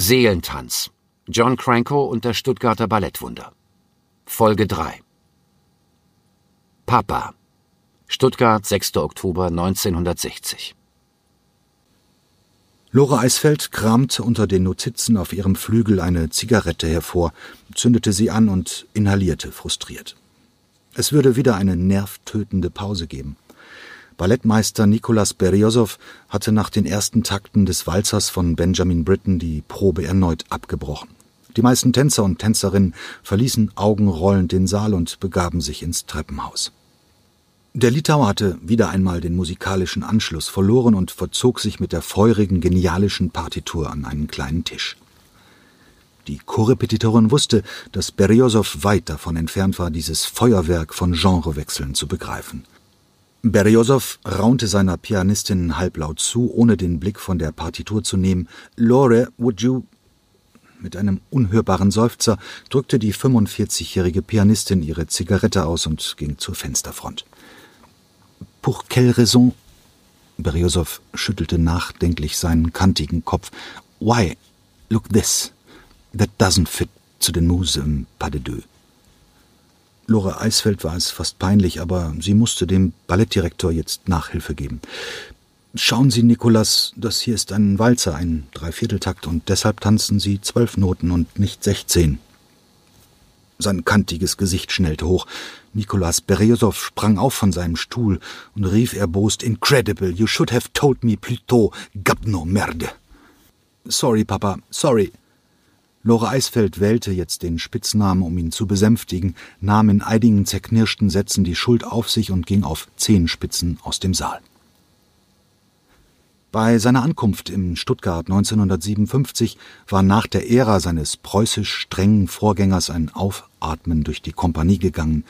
Seelentanz. John Cranko und das Stuttgarter Ballettwunder. Folge 3. Papa. Stuttgart, 6. Oktober 1960. Lore Eisfeld kramte unter den Notizen auf ihrem Flügel eine Zigarette hervor, zündete sie an und inhalierte frustriert. Es würde wieder eine nervtötende Pause geben. Ballettmeister Nicolas Beriosow hatte nach den ersten Takten des Walzers von Benjamin Britten die Probe erneut abgebrochen. Die meisten Tänzer und Tänzerinnen verließen augenrollend den Saal und begaben sich ins Treppenhaus. Der Litauer hatte wieder einmal den musikalischen Anschluss verloren und verzog sich mit der feurigen, genialischen Partitur an einen kleinen Tisch. Die Korrepetitorin wusste, dass Beriosow weit davon entfernt war, dieses Feuerwerk von Genrewechseln zu begreifen. Beriosow raunte seiner Pianistin halblaut zu, ohne den Blick von der Partitur zu nehmen. Lore, would you mit einem unhörbaren Seufzer drückte die 45-jährige Pianistin ihre Zigarette aus und ging zur Fensterfront. Pour quelle raison? Beriosow schüttelte nachdenklich seinen kantigen Kopf. Why? Look this. That doesn't fit to the mouse pas de deux. Lore Eisfeld war es fast peinlich, aber sie musste dem Ballettdirektor jetzt Nachhilfe geben. Schauen Sie, Nikolas, das hier ist ein Walzer, ein Dreivierteltakt, und deshalb tanzen Sie zwölf Noten und nicht sechzehn. Sein kantiges Gesicht schnellte hoch. Nikolas Beriosow sprang auf von seinem Stuhl und rief erbost Incredible, you should have told me plus tôt, gabno merde. Sorry, Papa, sorry. Lore Eisfeld wählte jetzt den Spitznamen, um ihn zu besänftigen, nahm in einigen zerknirschten Sätzen die Schuld auf sich und ging auf Zehenspitzen aus dem Saal. Bei seiner Ankunft in Stuttgart 1957 war nach der Ära seines preußisch strengen Vorgängers ein Aufatmen durch die Kompanie gegangen.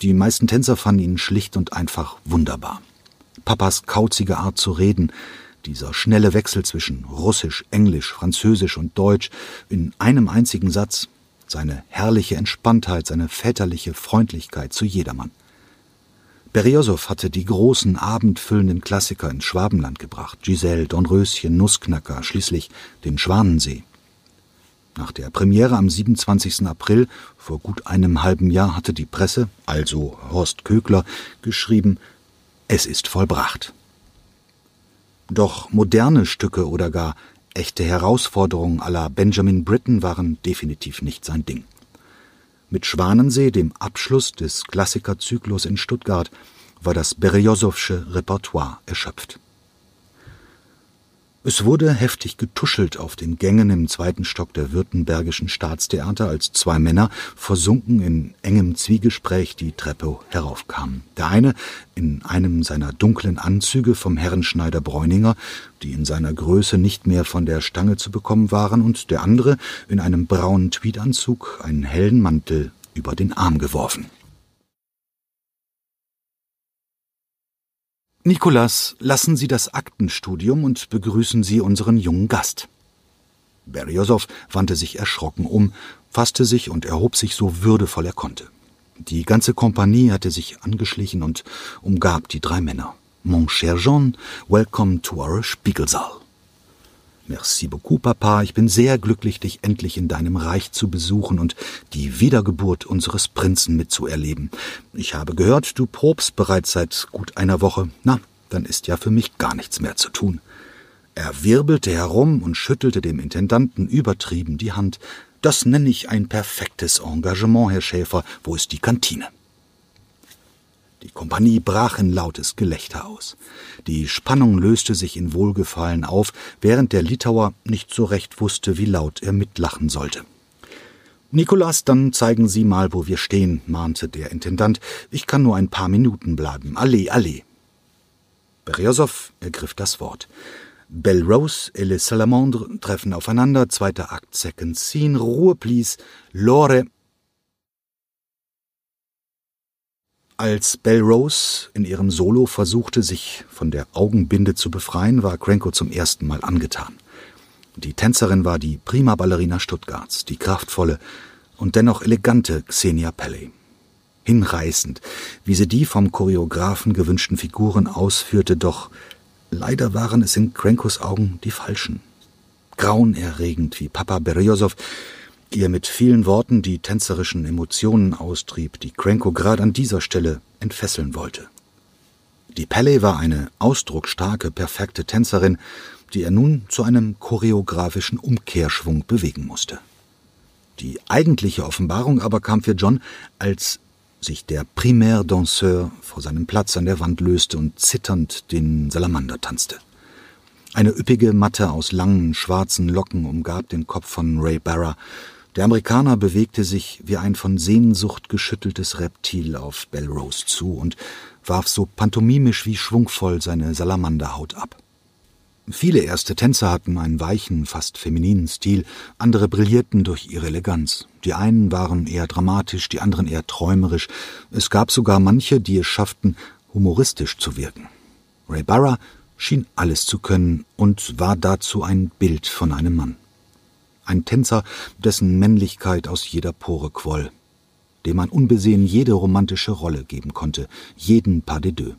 Die meisten Tänzer fanden ihn schlicht und einfach wunderbar. Papas kauzige Art zu reden, dieser schnelle Wechsel zwischen Russisch, Englisch, Französisch und Deutsch in einem einzigen Satz, seine herrliche Entspanntheit, seine väterliche Freundlichkeit zu jedermann. Beriosow hatte die großen abendfüllenden Klassiker ins Schwabenland gebracht, Giselle, Dornröschen, Nussknacker, schließlich den Schwanensee. Nach der Premiere am 27. April vor gut einem halben Jahr hatte die Presse, also Horst Kögler, geschrieben, es ist vollbracht. Doch moderne Stücke oder gar echte Herausforderungen la Benjamin Britten waren definitiv nicht sein Ding. Mit Schwanensee, dem Abschluss des Klassikerzyklus in Stuttgart, war das Berejosowsche Repertoire erschöpft. Es wurde heftig getuschelt auf den Gängen im zweiten Stock der Württembergischen Staatstheater, als zwei Männer, versunken in engem Zwiegespräch, die Treppe heraufkamen. Der eine in einem seiner dunklen Anzüge vom Herrenschneider Bräuninger, die in seiner Größe nicht mehr von der Stange zu bekommen waren, und der andere in einem braunen Tweedanzug, einen hellen Mantel über den Arm geworfen. Nikolas, lassen Sie das Aktenstudium und begrüßen Sie unseren jungen Gast. Beriosow wandte sich erschrocken um, fasste sich und erhob sich so würdevoll er konnte. Die ganze Kompanie hatte sich angeschlichen und umgab die drei Männer. Mon cher Jean, welcome to our Spiegelsaal. Merci beaucoup, Papa. Ich bin sehr glücklich, dich endlich in deinem Reich zu besuchen und die Wiedergeburt unseres Prinzen mitzuerleben. Ich habe gehört, du probst bereits seit gut einer Woche. Na, dann ist ja für mich gar nichts mehr zu tun. Er wirbelte herum und schüttelte dem Intendanten übertrieben die Hand. Das nenne ich ein perfektes Engagement, Herr Schäfer. Wo ist die Kantine? Die Kompanie brach in lautes Gelächter aus. Die Spannung löste sich in Wohlgefallen auf, während der Litauer nicht so recht wusste, wie laut er mitlachen sollte. Nikolas, dann zeigen Sie mal, wo wir stehen, mahnte der Intendant. Ich kann nur ein paar Minuten bleiben. Allez, allez. Beriosow ergriff das Wort. Belle Rose et les Salamandres treffen aufeinander, zweiter Akt, second scene, Ruhe, please. Lore, Als Belle Rose in ihrem Solo versuchte, sich von der Augenbinde zu befreien, war Cranko zum ersten Mal angetan. Die Tänzerin war die prima Ballerina Stuttgarts, die kraftvolle und dennoch elegante Xenia Pelley. Hinreißend, wie sie die vom Choreografen gewünschten Figuren ausführte, doch leider waren es in Crankos Augen die falschen. grauenerregend, wie Papa Beriosow ihr mit vielen Worten die tänzerischen Emotionen austrieb, die Krenko gerade an dieser Stelle entfesseln wollte. Die Pelle war eine ausdrucksstarke, perfekte Tänzerin, die er nun zu einem choreografischen Umkehrschwung bewegen musste. Die eigentliche Offenbarung aber kam für John, als sich der Primaire Danseur vor seinem Platz an der Wand löste und zitternd den Salamander tanzte. Eine üppige Matte aus langen, schwarzen Locken umgab den Kopf von Ray Barra. Der Amerikaner bewegte sich wie ein von Sehnsucht geschütteltes Reptil auf Belrose zu und warf so pantomimisch wie schwungvoll seine Salamanderhaut ab. Viele erste Tänzer hatten einen weichen, fast femininen Stil, andere brillierten durch ihre Eleganz. Die einen waren eher dramatisch, die anderen eher träumerisch. Es gab sogar manche, die es schafften, humoristisch zu wirken. Ray Barra schien alles zu können und war dazu ein Bild von einem Mann. Ein Tänzer, dessen Männlichkeit aus jeder Pore quoll, dem man unbesehen jede romantische Rolle geben konnte, jeden Pas de deux.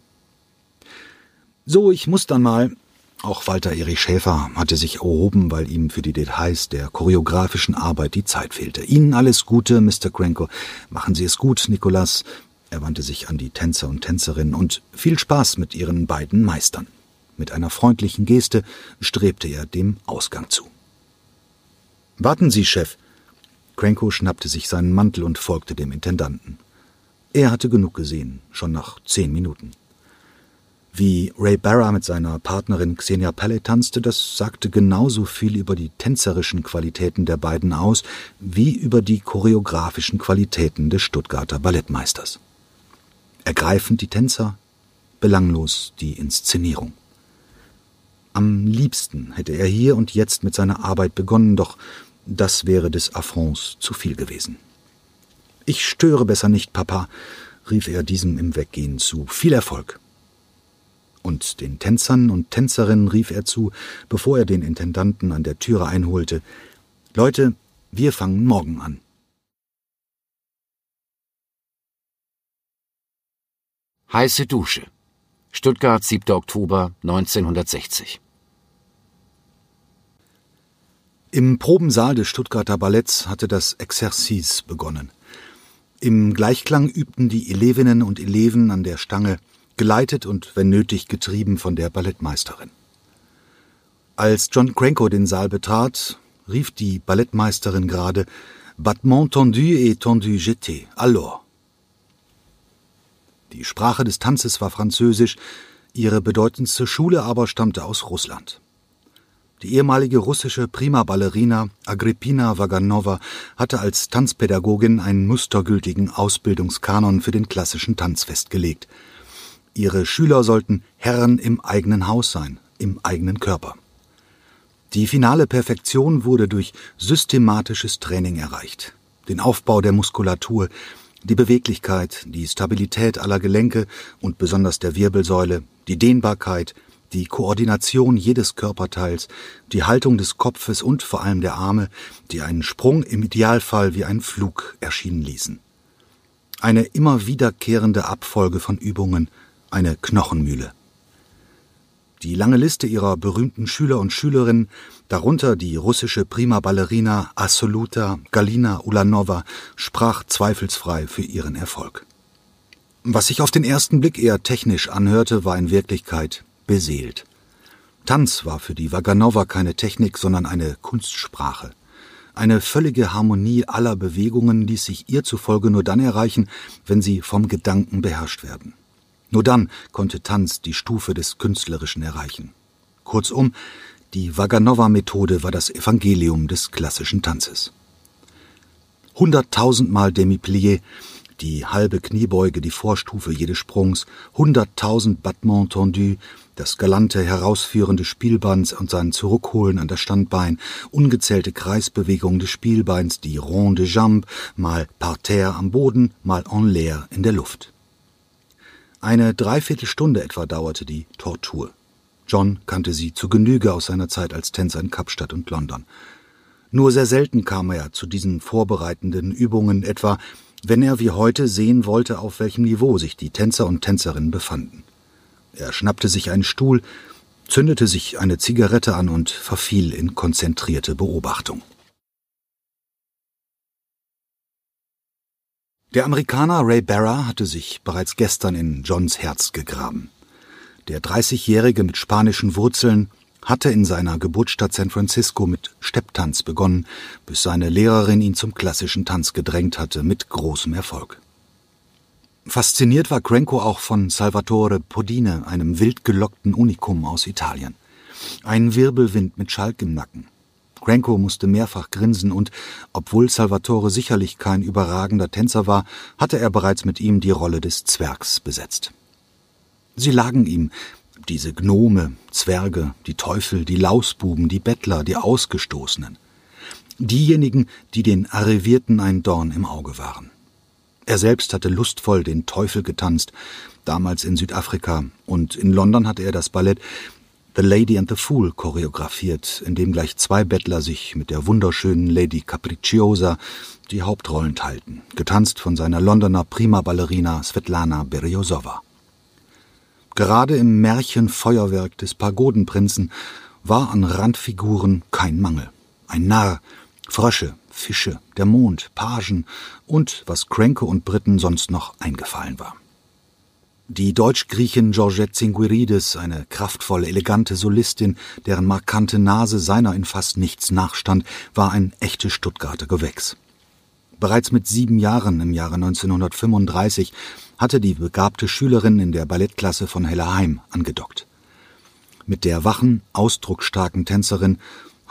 So, ich muss dann mal, auch Walter Erich Schäfer hatte sich erhoben, weil ihm für die Details der choreografischen Arbeit die Zeit fehlte. Ihnen alles Gute, Mr. Krenko. Machen Sie es gut, Nikolas. Er wandte sich an die Tänzer und Tänzerinnen und viel Spaß mit ihren beiden Meistern. Mit einer freundlichen Geste strebte er dem Ausgang zu. Warten Sie, Chef. Krenko schnappte sich seinen Mantel und folgte dem Intendanten. Er hatte genug gesehen, schon nach zehn Minuten. Wie Ray Barra mit seiner Partnerin Xenia Pelle tanzte, das sagte genauso viel über die tänzerischen Qualitäten der beiden aus, wie über die choreografischen Qualitäten des Stuttgarter Ballettmeisters. Ergreifend die Tänzer, belanglos die Inszenierung. Am liebsten hätte er hier und jetzt mit seiner Arbeit begonnen, doch das wäre des Affronts zu viel gewesen. Ich störe besser nicht, Papa, rief er diesem im Weggehen zu. Viel Erfolg und den Tänzern und Tänzerinnen rief er zu, bevor er den Intendanten an der Türe einholte Leute, wir fangen morgen an. Heiße Dusche. Stuttgart, 7. Oktober 1960. Im Probensaal des Stuttgarter Balletts hatte das Exercice begonnen. Im Gleichklang übten die Elevinnen und Eleven an der Stange geleitet und wenn nötig getrieben von der Ballettmeisterin. Als John Cranko den Saal betrat, rief die Ballettmeisterin gerade Battement tendu et tendu jeté, alors. Die Sprache des Tanzes war Französisch, ihre bedeutendste Schule aber stammte aus Russland. Die ehemalige russische Prima-Ballerina Agrippina Vaganova hatte als Tanzpädagogin einen mustergültigen Ausbildungskanon für den klassischen Tanz festgelegt – Ihre Schüler sollten Herren im eigenen Haus sein, im eigenen Körper. Die finale Perfektion wurde durch systematisches Training erreicht. Den Aufbau der Muskulatur, die Beweglichkeit, die Stabilität aller Gelenke und besonders der Wirbelsäule, die Dehnbarkeit, die Koordination jedes Körperteils, die Haltung des Kopfes und vor allem der Arme, die einen Sprung im Idealfall wie ein Flug erschienen ließen. Eine immer wiederkehrende Abfolge von Übungen, eine Knochenmühle. Die lange Liste ihrer berühmten Schüler und Schülerinnen, darunter die russische Prima-Ballerina Assoluta Galina Ulanova, sprach zweifelsfrei für ihren Erfolg. Was sich auf den ersten Blick eher technisch anhörte, war in Wirklichkeit beseelt. Tanz war für die Vaganova keine Technik, sondern eine Kunstsprache. Eine völlige Harmonie aller Bewegungen ließ sich ihr zufolge nur dann erreichen, wenn sie vom Gedanken beherrscht werden. Nur dann konnte Tanz die Stufe des Künstlerischen erreichen. Kurzum, die Vaganova-Methode war das Evangelium des klassischen Tanzes. Hunderttausendmal Demi-Plié, die halbe Kniebeuge, die Vorstufe jedes Sprungs, hunderttausend Battements tendus, das galante Herausführen des Spielbeins und sein Zurückholen an das Standbein, ungezählte Kreisbewegungen des Spielbeins, die Ronde Jambe, mal parterre am Boden, mal en l'air in der Luft. Eine Dreiviertelstunde etwa dauerte die Tortur. John kannte sie zu Genüge aus seiner Zeit als Tänzer in Kapstadt und London. Nur sehr selten kam er zu diesen vorbereitenden Übungen, etwa wenn er wie heute sehen wollte, auf welchem Niveau sich die Tänzer und Tänzerinnen befanden. Er schnappte sich einen Stuhl, zündete sich eine Zigarette an und verfiel in konzentrierte Beobachtung. Der Amerikaner Ray Barra hatte sich bereits gestern in Johns Herz gegraben. Der 30-Jährige mit spanischen Wurzeln hatte in seiner Geburtsstadt San Francisco mit Stepptanz begonnen, bis seine Lehrerin ihn zum klassischen Tanz gedrängt hatte, mit großem Erfolg. Fasziniert war Cranko auch von Salvatore Podine, einem wild gelockten Unikum aus Italien. Ein Wirbelwind mit Schalk im Nacken. Cranko musste mehrfach grinsen und, obwohl Salvatore sicherlich kein überragender Tänzer war, hatte er bereits mit ihm die Rolle des Zwergs besetzt. Sie lagen ihm, diese Gnome, Zwerge, die Teufel, die Lausbuben, die Bettler, die Ausgestoßenen. Diejenigen, die den Arrivierten ein Dorn im Auge waren. Er selbst hatte lustvoll den Teufel getanzt, damals in Südafrika, und in London hatte er das Ballett The Lady and the Fool choreografiert, in dem gleich zwei Bettler sich mit der wunderschönen Lady Capricciosa die Hauptrollen teilten, getanzt von seiner Londoner Prima-Ballerina Svetlana Beriozowa. Gerade im Märchenfeuerwerk des Pagodenprinzen war an Randfiguren kein Mangel. Ein Narr, Frösche, Fische, der Mond, Pagen und was Kränke und Briten sonst noch eingefallen war. Die Deutsch-Griechin Georgette Zinguirides, eine kraftvolle, elegante Solistin, deren markante Nase seiner in fast nichts nachstand, war ein echtes Stuttgarter Gewächs. Bereits mit sieben Jahren im Jahre 1935 hatte die begabte Schülerin in der Ballettklasse von Hellerheim angedockt. Mit der wachen, ausdrucksstarken Tänzerin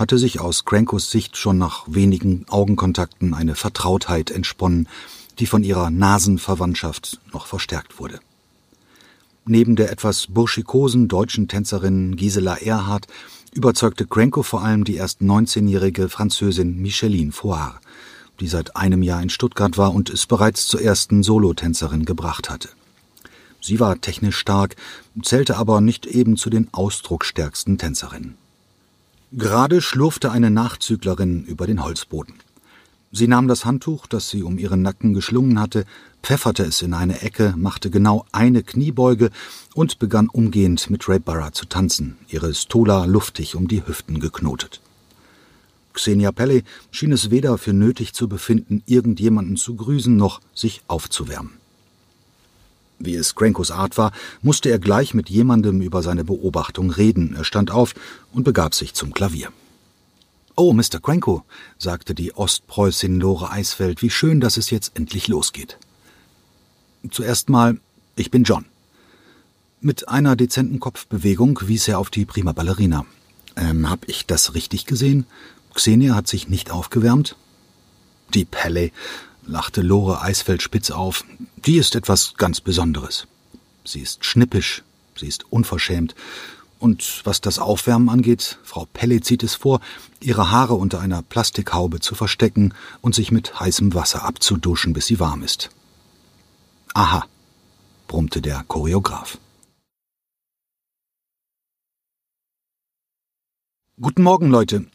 hatte sich aus Crankos Sicht schon nach wenigen Augenkontakten eine Vertrautheit entsponnen, die von ihrer Nasenverwandtschaft noch verstärkt wurde. Neben der etwas burschikosen deutschen Tänzerin Gisela Erhardt überzeugte Cranko vor allem die erst 19-jährige Französin Micheline Foire, die seit einem Jahr in Stuttgart war und es bereits zur ersten Solotänzerin gebracht hatte. Sie war technisch stark, zählte aber nicht eben zu den ausdrucksstärksten Tänzerinnen. Gerade schlurfte eine Nachzüglerin über den Holzboden. Sie nahm das Handtuch, das sie um ihren Nacken geschlungen hatte, pfefferte es in eine Ecke, machte genau eine Kniebeuge und begann umgehend mit Ray Barra zu tanzen, ihre Stola luftig um die Hüften geknotet. Xenia Pelle schien es weder für nötig zu befinden, irgendjemanden zu grüßen, noch sich aufzuwärmen. Wie es Crankos Art war, musste er gleich mit jemandem über seine Beobachtung reden. Er stand auf und begab sich zum Klavier. Oh, Mr. Cranko, sagte die Ostpreußin Lore Eisfeld, wie schön, dass es jetzt endlich losgeht. Zuerst mal, ich bin John. Mit einer dezenten Kopfbewegung wies er auf die prima Ballerina. Ähm, hab ich das richtig gesehen? Xenia hat sich nicht aufgewärmt? Die Pelle, lachte Lore Eisfeld spitz auf, die ist etwas ganz Besonderes. Sie ist schnippisch, sie ist unverschämt und was das Aufwärmen angeht, Frau Pelle zieht es vor, ihre Haare unter einer Plastikhaube zu verstecken und sich mit heißem Wasser abzuduschen, bis sie warm ist. Aha, brummte der Choreograf. Guten Morgen, Leute.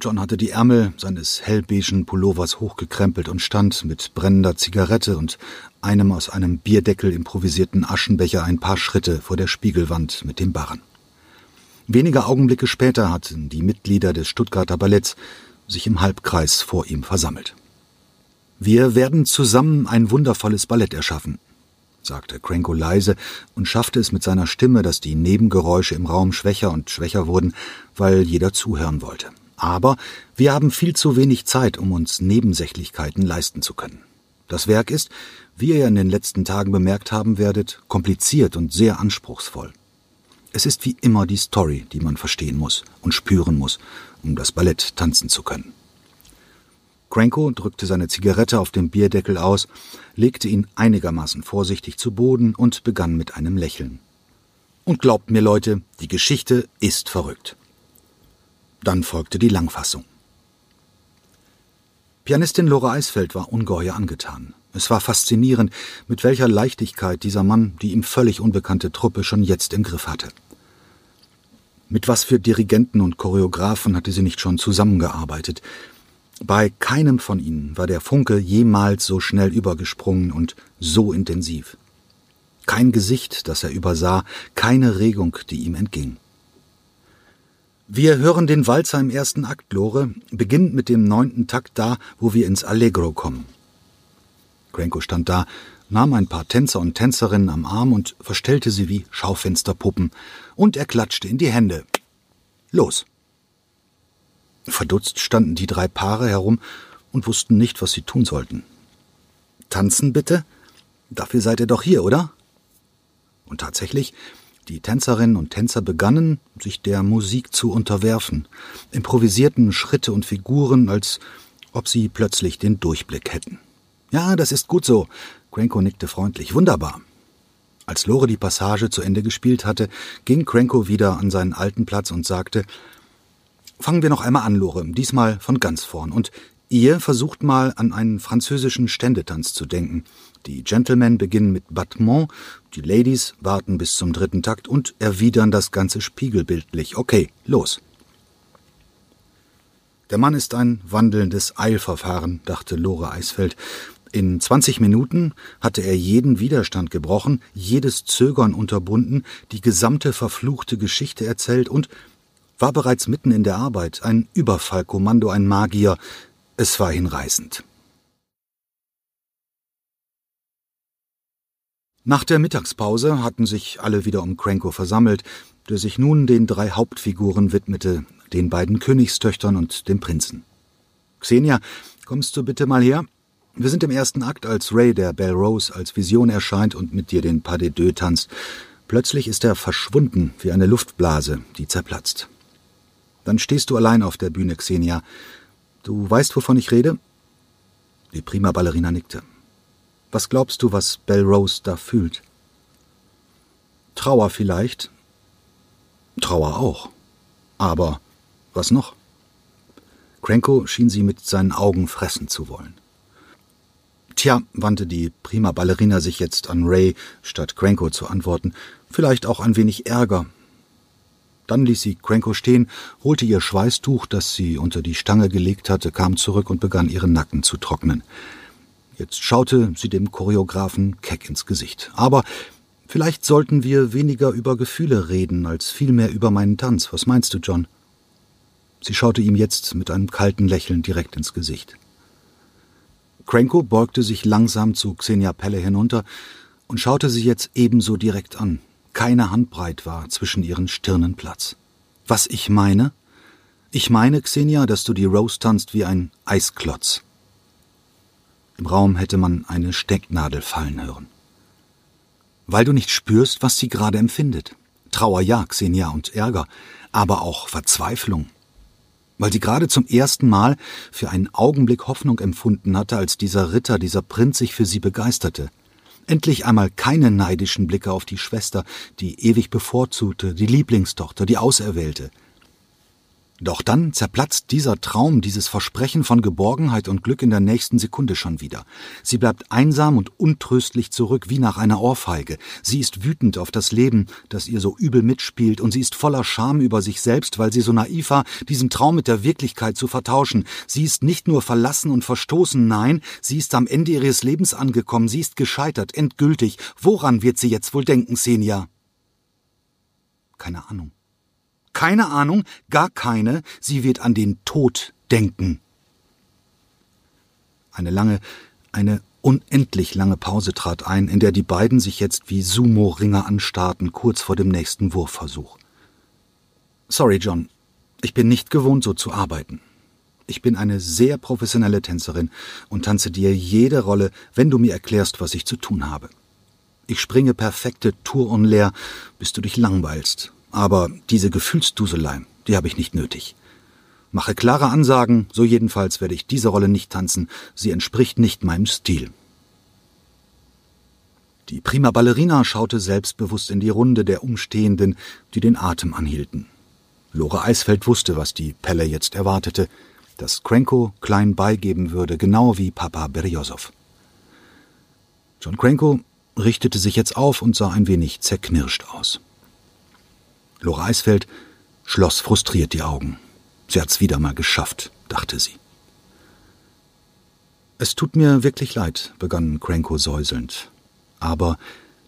John hatte die Ärmel seines hellbeigen Pullovers hochgekrempelt und stand mit brennender Zigarette und einem aus einem Bierdeckel improvisierten Aschenbecher ein paar Schritte vor der Spiegelwand mit dem Barren. Wenige Augenblicke später hatten die Mitglieder des Stuttgarter Balletts sich im Halbkreis vor ihm versammelt. Wir werden zusammen ein wundervolles Ballett erschaffen, sagte Cranko leise und schaffte es mit seiner Stimme, dass die Nebengeräusche im Raum schwächer und schwächer wurden, weil jeder zuhören wollte. Aber wir haben viel zu wenig Zeit, um uns Nebensächlichkeiten leisten zu können. Das Werk ist, wie ihr in den letzten Tagen bemerkt haben werdet, kompliziert und sehr anspruchsvoll. Es ist wie immer die Story, die man verstehen muss und spüren muss, um das Ballett tanzen zu können. Cranko drückte seine Zigarette auf dem Bierdeckel aus, legte ihn einigermaßen vorsichtig zu Boden und begann mit einem Lächeln. Und glaubt mir, Leute, die Geschichte ist verrückt. Dann folgte die Langfassung. Pianistin Lore Eisfeld war ungeheuer angetan. Es war faszinierend, mit welcher Leichtigkeit dieser Mann die ihm völlig unbekannte Truppe schon jetzt im Griff hatte. Mit was für Dirigenten und Choreografen hatte sie nicht schon zusammengearbeitet. Bei keinem von ihnen war der Funke jemals so schnell übergesprungen und so intensiv. Kein Gesicht, das er übersah, keine Regung, die ihm entging. Wir hören den Walzer im ersten Akt, Lore, beginnt mit dem neunten Takt da, wo wir ins Allegro kommen. Cranko stand da, nahm ein paar Tänzer und Tänzerinnen am Arm und verstellte sie wie Schaufensterpuppen, und er klatschte in die Hände. Los! Verdutzt standen die drei Paare herum und wussten nicht, was sie tun sollten. Tanzen bitte? Dafür seid ihr doch hier, oder? Und tatsächlich, die Tänzerinnen und Tänzer begannen, sich der Musik zu unterwerfen, improvisierten Schritte und Figuren, als ob sie plötzlich den Durchblick hätten. Ja, das ist gut so. Cranko nickte freundlich. Wunderbar. Als Lore die Passage zu Ende gespielt hatte, ging Cranko wieder an seinen alten Platz und sagte, Fangen wir noch einmal an, Lore, diesmal von ganz vorn. Und ihr versucht mal an einen französischen Ständetanz zu denken. Die Gentlemen beginnen mit Battement, die Ladies warten bis zum dritten Takt und erwidern das Ganze spiegelbildlich. Okay, los. Der Mann ist ein wandelndes Eilverfahren, dachte Lore Eisfeld. In 20 Minuten hatte er jeden Widerstand gebrochen, jedes Zögern unterbunden, die gesamte verfluchte Geschichte erzählt und war bereits mitten in der Arbeit, ein Überfallkommando, ein Magier. Es war hinreißend. Nach der Mittagspause hatten sich alle wieder um Cranko versammelt, der sich nun den drei Hauptfiguren widmete, den beiden Königstöchtern und dem Prinzen. Xenia, kommst du bitte mal her? Wir sind im ersten Akt, als Ray der Belle Rose als Vision erscheint und mit dir den Pas de Deux tanzt. Plötzlich ist er verschwunden wie eine Luftblase, die zerplatzt. Dann stehst du allein auf der Bühne, Xenia. Du weißt, wovon ich rede? Die prima Ballerina nickte. Was glaubst du, was Belle Rose da fühlt? Trauer vielleicht. Trauer auch. Aber was noch? Cranko schien sie mit seinen Augen fressen zu wollen. Tja, wandte die prima Ballerina sich jetzt an Ray, statt Cranko zu antworten, vielleicht auch ein wenig Ärger, dann ließ sie Cranko stehen, holte ihr Schweißtuch, das sie unter die Stange gelegt hatte, kam zurück und begann ihren Nacken zu trocknen. Jetzt schaute sie dem Choreografen keck ins Gesicht. Aber vielleicht sollten wir weniger über Gefühle reden, als vielmehr über meinen Tanz. Was meinst du, John? Sie schaute ihm jetzt mit einem kalten Lächeln direkt ins Gesicht. Cranko beugte sich langsam zu Xenia Pelle hinunter und schaute sie jetzt ebenso direkt an keine Handbreit war zwischen ihren Stirnen Platz. Was ich meine? Ich meine, Xenia, dass du die Rose tanzt wie ein Eisklotz. Im Raum hätte man eine Stecknadel fallen hören. Weil du nicht spürst, was sie gerade empfindet. Trauer ja, Xenia, und Ärger, aber auch Verzweiflung. Weil sie gerade zum ersten Mal für einen Augenblick Hoffnung empfunden hatte, als dieser Ritter, dieser Prinz sich für sie begeisterte. Endlich einmal keine neidischen Blicke auf die Schwester, die ewig bevorzugte, die Lieblingstochter, die Auserwählte. Doch dann zerplatzt dieser Traum, dieses Versprechen von Geborgenheit und Glück in der nächsten Sekunde schon wieder. Sie bleibt einsam und untröstlich zurück, wie nach einer Ohrfeige. Sie ist wütend auf das Leben, das ihr so übel mitspielt, und sie ist voller Scham über sich selbst, weil sie so naiv war, diesen Traum mit der Wirklichkeit zu vertauschen. Sie ist nicht nur verlassen und verstoßen, nein, sie ist am Ende ihres Lebens angekommen, sie ist gescheitert, endgültig. Woran wird sie jetzt wohl denken, Senja? Keine Ahnung. Keine Ahnung, gar keine, sie wird an den Tod denken. Eine lange, eine unendlich lange Pause trat ein, in der die beiden sich jetzt wie Sumo-Ringer anstarrten, kurz vor dem nächsten Wurfversuch. Sorry, John, ich bin nicht gewohnt, so zu arbeiten. Ich bin eine sehr professionelle Tänzerin und tanze dir jede Rolle, wenn du mir erklärst, was ich zu tun habe. Ich springe perfekte Tour en l'air, bis du dich langweilst, aber diese Gefühlsduselei, die habe ich nicht nötig. Mache klare Ansagen, so jedenfalls werde ich diese Rolle nicht tanzen, sie entspricht nicht meinem Stil. Die prima Ballerina schaute selbstbewusst in die Runde der Umstehenden, die den Atem anhielten. Lore Eisfeld wusste, was die Pelle jetzt erwartete, dass Cranko klein beigeben würde, genau wie Papa Beriosow. John Cranko richtete sich jetzt auf und sah ein wenig zerknirscht aus. Lore Eisfeld schloss frustriert die Augen. Sie hat's wieder mal geschafft, dachte sie. Es tut mir wirklich leid, begann Cranko säuselnd. Aber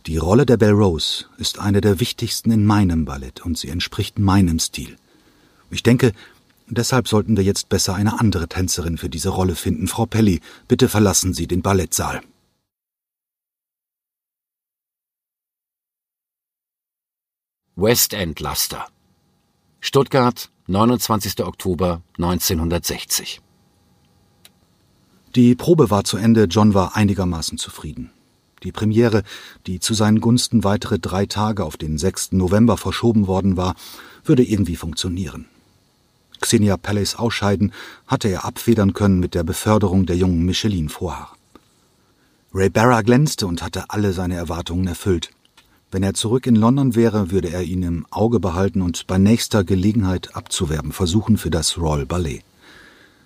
die Rolle der Belle Rose ist eine der wichtigsten in meinem Ballett und sie entspricht meinem Stil. Ich denke, deshalb sollten wir jetzt besser eine andere Tänzerin für diese Rolle finden. Frau Pelli, bitte verlassen Sie den Ballettsaal. West End Laster. Stuttgart, 29. Oktober 1960. Die Probe war zu Ende, John war einigermaßen zufrieden. Die Premiere, die zu seinen Gunsten weitere drei Tage auf den 6. November verschoben worden war, würde irgendwie funktionieren. Xenia Palace Ausscheiden hatte er abfedern können mit der Beförderung der jungen Micheline Vorhaar. Ray Barra glänzte und hatte alle seine Erwartungen erfüllt. Wenn er zurück in London wäre, würde er ihn im Auge behalten und bei nächster Gelegenheit abzuwerben versuchen für das Royal Ballet.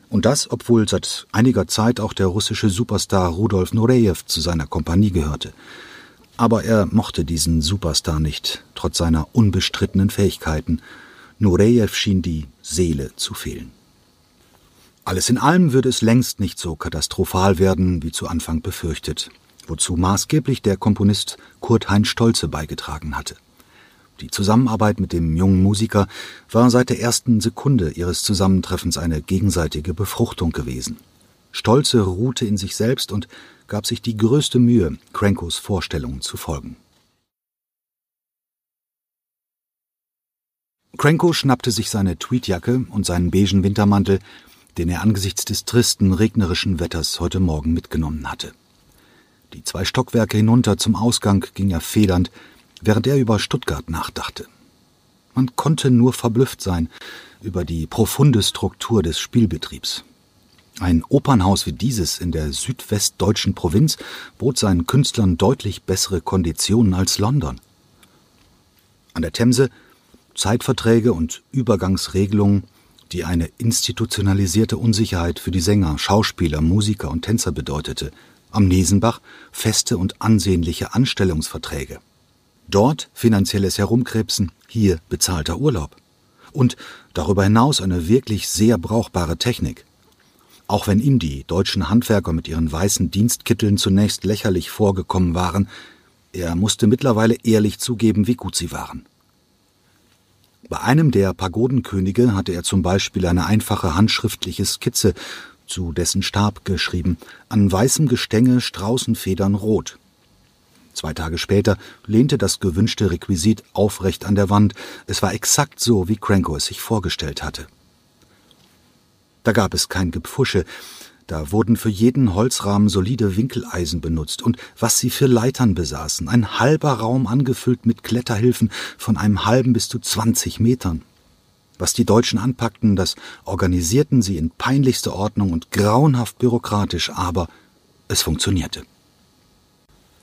Und das, obwohl seit einiger Zeit auch der russische Superstar Rudolf Nureyev zu seiner Kompanie gehörte. Aber er mochte diesen Superstar nicht, trotz seiner unbestrittenen Fähigkeiten. Nureyev schien die Seele zu fehlen. Alles in allem würde es längst nicht so katastrophal werden, wie zu Anfang befürchtet wozu maßgeblich der Komponist Kurt Heinz Stolze beigetragen hatte. Die Zusammenarbeit mit dem jungen Musiker war seit der ersten Sekunde ihres Zusammentreffens eine gegenseitige Befruchtung gewesen. Stolze ruhte in sich selbst und gab sich die größte Mühe, Crankos Vorstellungen zu folgen. Cranko schnappte sich seine Tweedjacke und seinen beigen Wintermantel, den er angesichts des tristen, regnerischen Wetters heute Morgen mitgenommen hatte. Die zwei Stockwerke hinunter zum Ausgang ging er federnd, während er über Stuttgart nachdachte. Man konnte nur verblüfft sein über die profunde Struktur des Spielbetriebs. Ein Opernhaus wie dieses in der südwestdeutschen Provinz bot seinen Künstlern deutlich bessere Konditionen als London. An der Themse Zeitverträge und Übergangsregelungen, die eine institutionalisierte Unsicherheit für die Sänger, Schauspieler, Musiker und Tänzer bedeutete, am Nesenbach feste und ansehnliche Anstellungsverträge. Dort finanzielles Herumkrebsen, hier bezahlter Urlaub. Und darüber hinaus eine wirklich sehr brauchbare Technik. Auch wenn ihm die deutschen Handwerker mit ihren weißen Dienstkitteln zunächst lächerlich vorgekommen waren, er musste mittlerweile ehrlich zugeben, wie gut sie waren. Bei einem der Pagodenkönige hatte er zum Beispiel eine einfache handschriftliche Skizze zu dessen Stab geschrieben, an weißem Gestänge Straußenfedern rot. Zwei Tage später lehnte das gewünschte Requisit aufrecht an der Wand. Es war exakt so, wie Cranko es sich vorgestellt hatte. Da gab es kein Gepfusche, da wurden für jeden Holzrahmen solide Winkeleisen benutzt und was sie für Leitern besaßen, ein halber Raum angefüllt mit Kletterhilfen von einem halben bis zu zwanzig Metern. Was die Deutschen anpackten, das organisierten sie in peinlichster Ordnung und grauenhaft bürokratisch, aber es funktionierte.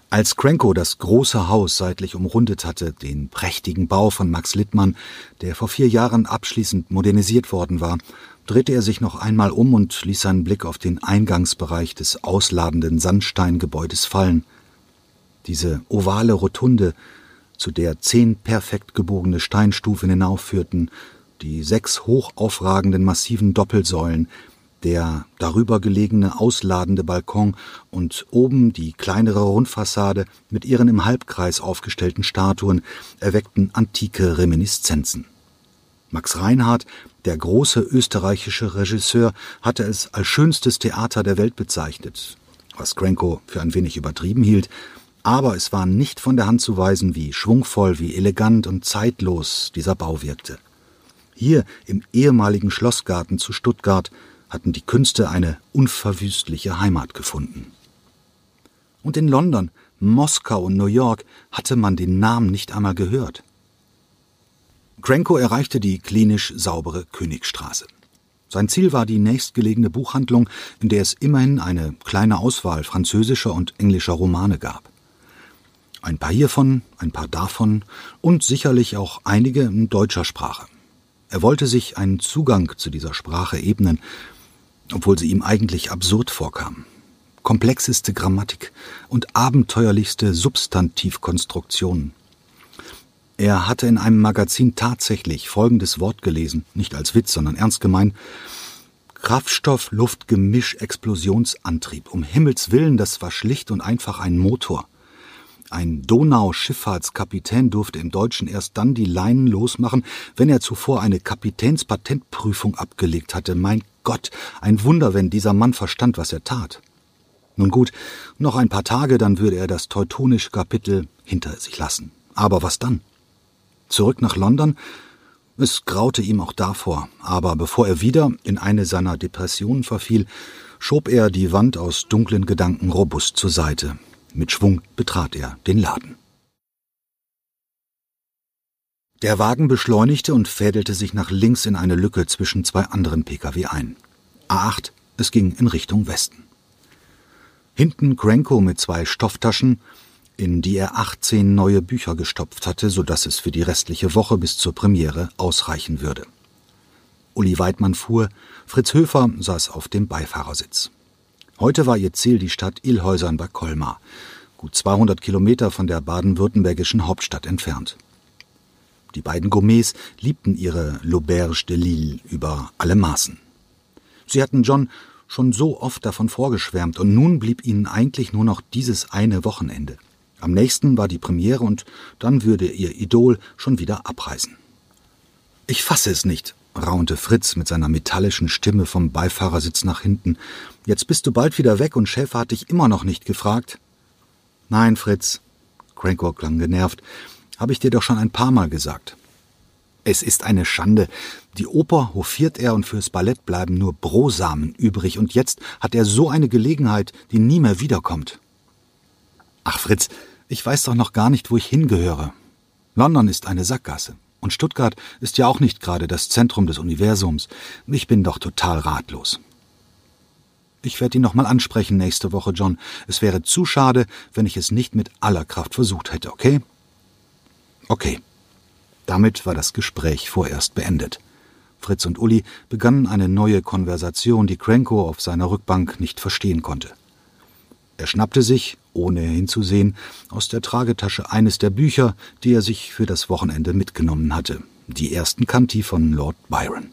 Als Cranko das große Haus seitlich umrundet hatte, den prächtigen Bau von Max Littmann, der vor vier Jahren abschließend modernisiert worden war, drehte er sich noch einmal um und ließ seinen Blick auf den Eingangsbereich des ausladenden Sandsteingebäudes fallen. Diese ovale Rotunde, zu der zehn perfekt gebogene Steinstufen hinaufführten, die sechs hoch aufragenden massiven Doppelsäulen, der darüber gelegene ausladende Balkon und oben die kleinere Rundfassade mit ihren im Halbkreis aufgestellten Statuen erweckten antike Reminiszenzen. Max Reinhardt, der große österreichische Regisseur, hatte es als schönstes Theater der Welt bezeichnet, was Cranko für ein wenig übertrieben hielt, aber es war nicht von der Hand zu weisen, wie schwungvoll, wie elegant und zeitlos dieser Bau wirkte. Hier im ehemaligen Schlossgarten zu Stuttgart hatten die Künste eine unverwüstliche Heimat gefunden. Und in London, Moskau und New York hatte man den Namen nicht einmal gehört. Cranko erreichte die klinisch saubere Königstraße. Sein Ziel war die nächstgelegene Buchhandlung, in der es immerhin eine kleine Auswahl französischer und englischer Romane gab. Ein paar hiervon, ein paar davon und sicherlich auch einige in deutscher Sprache. Er wollte sich einen Zugang zu dieser Sprache ebnen, obwohl sie ihm eigentlich absurd vorkam. Komplexeste Grammatik und abenteuerlichste Substantivkonstruktionen. Er hatte in einem Magazin tatsächlich folgendes Wort gelesen, nicht als Witz, sondern ernst gemeint. Kraftstoff-Luft-Gemisch-Explosionsantrieb. Um Himmels Willen, das war schlicht und einfach ein Motor. Ein Donauschifffahrtskapitän durfte im Deutschen erst dann die Leinen losmachen, wenn er zuvor eine Kapitänspatentprüfung abgelegt hatte. Mein Gott, ein Wunder, wenn dieser Mann verstand, was er tat. Nun gut, noch ein paar Tage, dann würde er das teutonische Kapitel hinter sich lassen. Aber was dann? Zurück nach London? Es graute ihm auch davor, aber bevor er wieder in eine seiner Depressionen verfiel, schob er die Wand aus dunklen Gedanken robust zur Seite. Mit Schwung betrat er den Laden. Der Wagen beschleunigte und fädelte sich nach links in eine Lücke zwischen zwei anderen Pkw ein. A8, es ging in Richtung Westen. Hinten Cranko mit zwei Stofftaschen, in die er 18 neue Bücher gestopft hatte, so dass es für die restliche Woche bis zur Premiere ausreichen würde. Uli Weidmann fuhr, Fritz Höfer saß auf dem Beifahrersitz. Heute war ihr Ziel die Stadt Ilhäusern bei Colmar, gut 200 Kilometer von der baden-württembergischen Hauptstadt entfernt. Die beiden Gourmets liebten ihre L'Auberge de Lille über alle Maßen. Sie hatten John schon so oft davon vorgeschwärmt, und nun blieb ihnen eigentlich nur noch dieses eine Wochenende. Am nächsten war die Premiere, und dann würde ihr Idol schon wieder abreisen. Ich fasse es nicht, raunte Fritz mit seiner metallischen Stimme vom Beifahrersitz nach hinten. Jetzt bist du bald wieder weg und Schäfer hat dich immer noch nicht gefragt. Nein, Fritz, Cranko klang genervt, habe ich dir doch schon ein paar Mal gesagt. Es ist eine Schande. Die Oper hofiert er und fürs Ballett bleiben nur Brosamen übrig und jetzt hat er so eine Gelegenheit, die nie mehr wiederkommt. Ach Fritz, ich weiß doch noch gar nicht, wo ich hingehöre. London ist eine Sackgasse. Und Stuttgart ist ja auch nicht gerade das Zentrum des Universums. Ich bin doch total ratlos. Ich werde ihn nochmal ansprechen nächste Woche, John. Es wäre zu schade, wenn ich es nicht mit aller Kraft versucht hätte, okay? Okay. Damit war das Gespräch vorerst beendet. Fritz und Uli begannen eine neue Konversation, die Cranko auf seiner Rückbank nicht verstehen konnte. Er schnappte sich, ohne hinzusehen, aus der Tragetasche eines der Bücher, die er sich für das Wochenende mitgenommen hatte, die ersten Kanti von Lord Byron.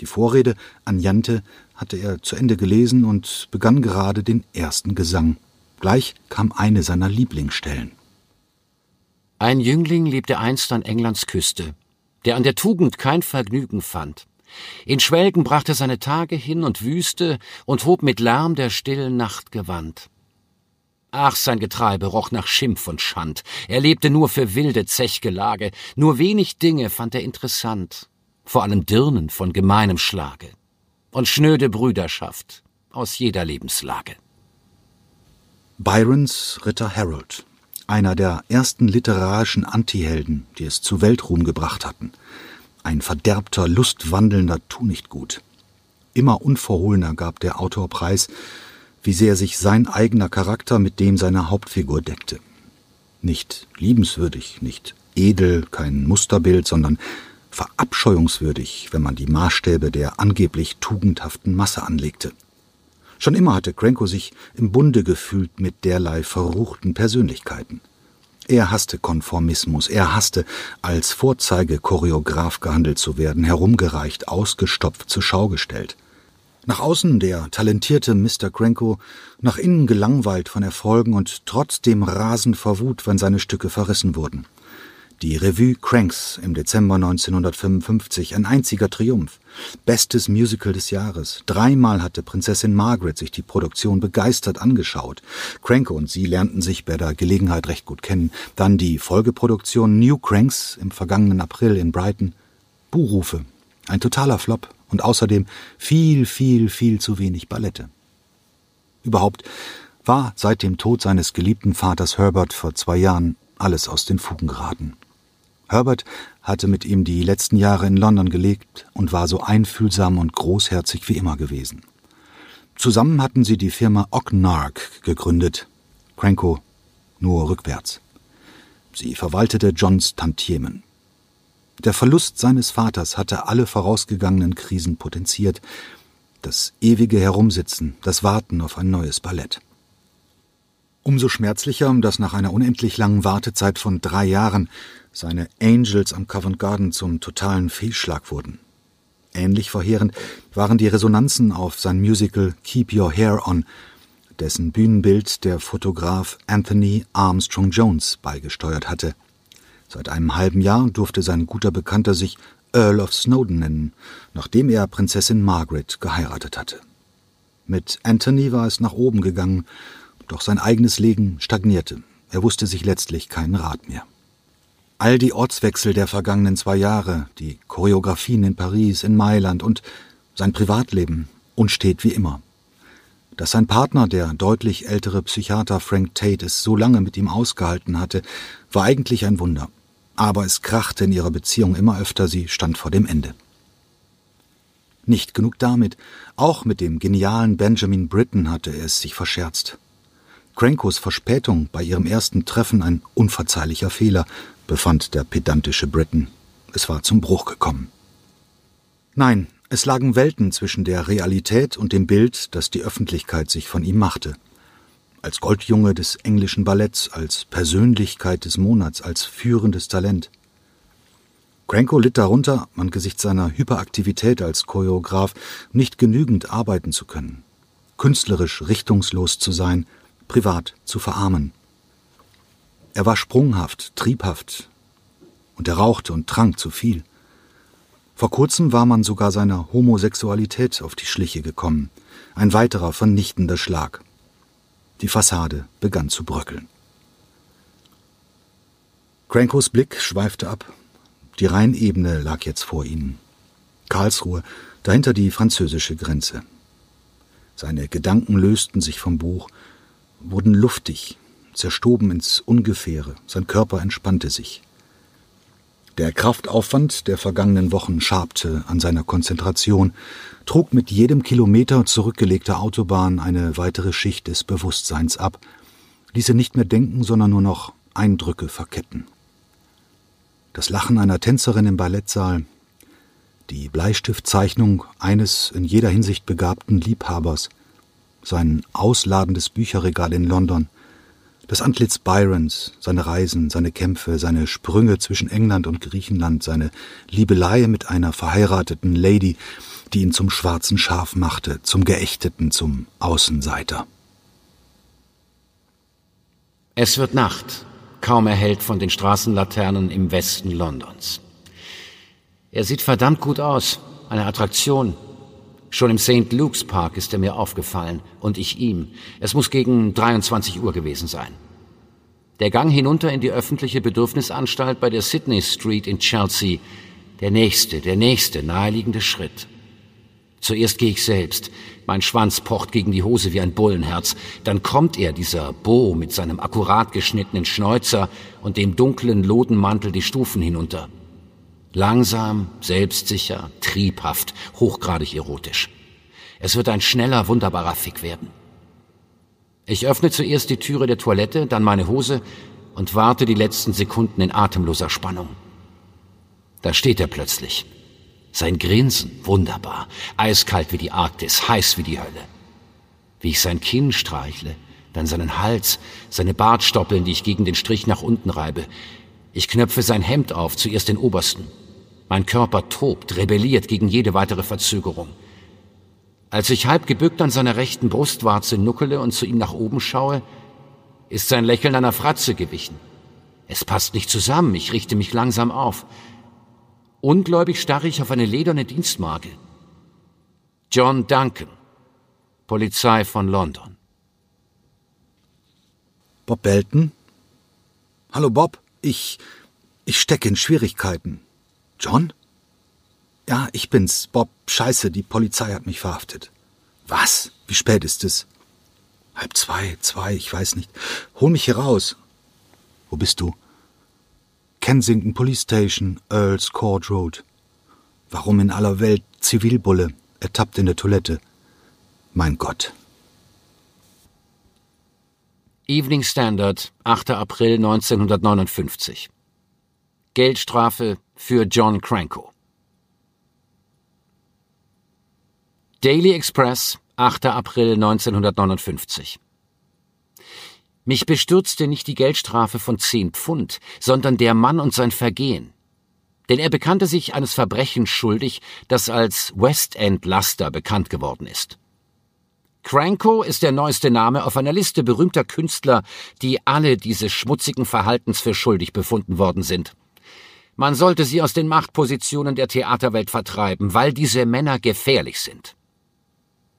Die Vorrede an Jante hatte er zu Ende gelesen und begann gerade den ersten Gesang. Gleich kam eine seiner Lieblingsstellen. Ein Jüngling lebte einst an Englands Küste, der an der Tugend kein Vergnügen fand. In Schwelgen brachte seine Tage hin und Wüste und hob mit Lärm der stillen Nacht Gewand. Ach, sein Getreibe roch nach Schimpf und Schand. Er lebte nur für wilde Zechgelage. Nur wenig Dinge fand er interessant. Vor allem Dirnen von gemeinem Schlage. Und schnöde Brüderschaft aus jeder Lebenslage. Byrons Ritter Harold einer der ersten literarischen Antihelden, die es zu Weltruhm gebracht hatten. Ein verderbter, lustwandelnder Tunichtgut. Immer unverhohlener gab der Autor preis, wie sehr sich sein eigener Charakter mit dem seiner Hauptfigur deckte. Nicht liebenswürdig, nicht edel, kein Musterbild, sondern verabscheuungswürdig, wenn man die Maßstäbe der angeblich tugendhaften Masse anlegte. Schon immer hatte Cranko sich im Bunde gefühlt mit derlei verruchten Persönlichkeiten. Er hasste Konformismus, er hasste, als Vorzeigechoreograf gehandelt zu werden, herumgereicht, ausgestopft, zur Schau gestellt. Nach außen der talentierte Mr. Cranko, nach innen gelangweilt von Erfolgen und trotzdem rasend vor Wut, wenn seine Stücke verrissen wurden. Die Revue Cranks im Dezember 1955, ein einziger Triumph. Bestes Musical des Jahres. Dreimal hatte Prinzessin Margaret sich die Produktion begeistert angeschaut. Cranko und sie lernten sich bei der Gelegenheit recht gut kennen. Dann die Folgeproduktion New Cranks im vergangenen April in Brighton. Buhrufe. Ein totaler Flop. Und außerdem viel, viel, viel zu wenig Ballette. Überhaupt war seit dem Tod seines geliebten Vaters Herbert vor zwei Jahren alles aus den Fugen geraten. Herbert hatte mit ihm die letzten Jahre in London gelebt und war so einfühlsam und großherzig wie immer gewesen. Zusammen hatten sie die Firma Ocknark gegründet, Cranko nur rückwärts. Sie verwaltete Johns Tantiemen. Der Verlust seines Vaters hatte alle vorausgegangenen Krisen potenziert, das ewige Herumsitzen, das Warten auf ein neues Ballett. Umso schmerzlicher, dass nach einer unendlich langen Wartezeit von drei Jahren seine Angels am Covent Garden zum totalen Fehlschlag wurden. Ähnlich verheerend waren die Resonanzen auf sein Musical Keep Your Hair On, dessen Bühnenbild der Fotograf Anthony Armstrong Jones beigesteuert hatte. Seit einem halben Jahr durfte sein guter Bekannter sich Earl of Snowdon nennen, nachdem er Prinzessin Margaret geheiratet hatte. Mit Anthony war es nach oben gegangen, doch sein eigenes Leben stagnierte. Er wusste sich letztlich keinen Rat mehr. All die Ortswechsel der vergangenen zwei Jahre, die Choreografien in Paris, in Mailand und sein Privatleben unstet wie immer. Dass sein Partner, der deutlich ältere Psychiater Frank Tate, es so lange mit ihm ausgehalten hatte, war eigentlich ein Wunder. Aber es krachte in ihrer Beziehung immer öfter, sie stand vor dem Ende. Nicht genug damit, auch mit dem genialen Benjamin Britten hatte er es sich verscherzt. Crankos Verspätung bei ihrem ersten Treffen ein unverzeihlicher Fehler, befand der pedantische Britten. Es war zum Bruch gekommen. Nein, es lagen Welten zwischen der Realität und dem Bild, das die Öffentlichkeit sich von ihm machte. Als Goldjunge des englischen Balletts, als Persönlichkeit des Monats, als führendes Talent. Cranko litt darunter, angesichts seiner Hyperaktivität als Choreograf, nicht genügend arbeiten zu können, künstlerisch richtungslos zu sein, privat zu verarmen. Er war sprunghaft, triebhaft, und er rauchte und trank zu viel. Vor kurzem war man sogar seiner Homosexualität auf die Schliche gekommen, ein weiterer vernichtender Schlag. Die Fassade begann zu bröckeln. Crankos Blick schweifte ab. Die Rheinebene lag jetzt vor ihnen. Karlsruhe, dahinter die französische Grenze. Seine Gedanken lösten sich vom Buch, wurden luftig, zerstoben ins Ungefähre, sein Körper entspannte sich. Der Kraftaufwand der vergangenen Wochen schabte an seiner Konzentration, trug mit jedem Kilometer zurückgelegter Autobahn eine weitere Schicht des Bewusstseins ab, ließ er nicht mehr denken, sondern nur noch Eindrücke verketten. Das Lachen einer Tänzerin im Ballettsaal, die Bleistiftzeichnung eines in jeder Hinsicht begabten Liebhabers, sein ausladendes Bücherregal in London, das Antlitz Byrons, seine Reisen, seine Kämpfe, seine Sprünge zwischen England und Griechenland, seine Liebelei mit einer verheirateten Lady, die ihn zum schwarzen Schaf machte, zum Geächteten, zum Außenseiter. Es wird Nacht, kaum erhellt von den Straßenlaternen im Westen Londons. Er sieht verdammt gut aus, eine Attraktion, Schon im St. Luke's Park ist er mir aufgefallen und ich ihm. Es muss gegen 23 Uhr gewesen sein. Der Gang hinunter in die öffentliche Bedürfnisanstalt bei der Sydney Street in Chelsea. Der nächste, der nächste naheliegende Schritt. Zuerst gehe ich selbst. Mein Schwanz pocht gegen die Hose wie ein Bullenherz. Dann kommt er, dieser Bo, mit seinem akkurat geschnittenen Schnäuzer und dem dunklen Lodenmantel die Stufen hinunter. Langsam, selbstsicher, triebhaft, hochgradig erotisch. Es wird ein schneller, wunderbarer Fick werden. Ich öffne zuerst die Türe der Toilette, dann meine Hose und warte die letzten Sekunden in atemloser Spannung. Da steht er plötzlich. Sein Grinsen, wunderbar, eiskalt wie die Arktis, heiß wie die Hölle. Wie ich sein Kinn streichle, dann seinen Hals, seine Bartstoppeln, die ich gegen den Strich nach unten reibe, ich knöpfe sein Hemd auf, zuerst den obersten. Mein Körper tobt, rebelliert gegen jede weitere Verzögerung. Als ich halb gebückt an seiner rechten Brustwarze nuckele und zu ihm nach oben schaue, ist sein Lächeln einer Fratze gewichen. Es passt nicht zusammen, ich richte mich langsam auf. Ungläubig starre ich auf eine lederne Dienstmarke. John Duncan, Polizei von London. Bob Belton? Hallo Bob. Ich. ich stecke in Schwierigkeiten. John? Ja, ich bin's, Bob. Scheiße, die Polizei hat mich verhaftet. Was? Wie spät ist es? Halb zwei, zwei, ich weiß nicht. Hol mich hier raus. Wo bist du? Kensington Police Station, Earls Court Road. Warum in aller Welt Zivilbulle, ertappt in der Toilette? Mein Gott. Evening Standard, 8. April 1959. Geldstrafe für John Cranko. Daily Express, 8. April 1959. Mich bestürzte nicht die Geldstrafe von zehn Pfund, sondern der Mann und sein Vergehen. Denn er bekannte sich eines Verbrechens schuldig, das als West End Laster bekannt geworden ist. Cranko ist der neueste Name auf einer Liste berühmter Künstler, die alle dieses schmutzigen Verhaltens für schuldig befunden worden sind. Man sollte sie aus den Machtpositionen der Theaterwelt vertreiben, weil diese Männer gefährlich sind.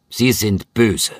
Sie sind böse.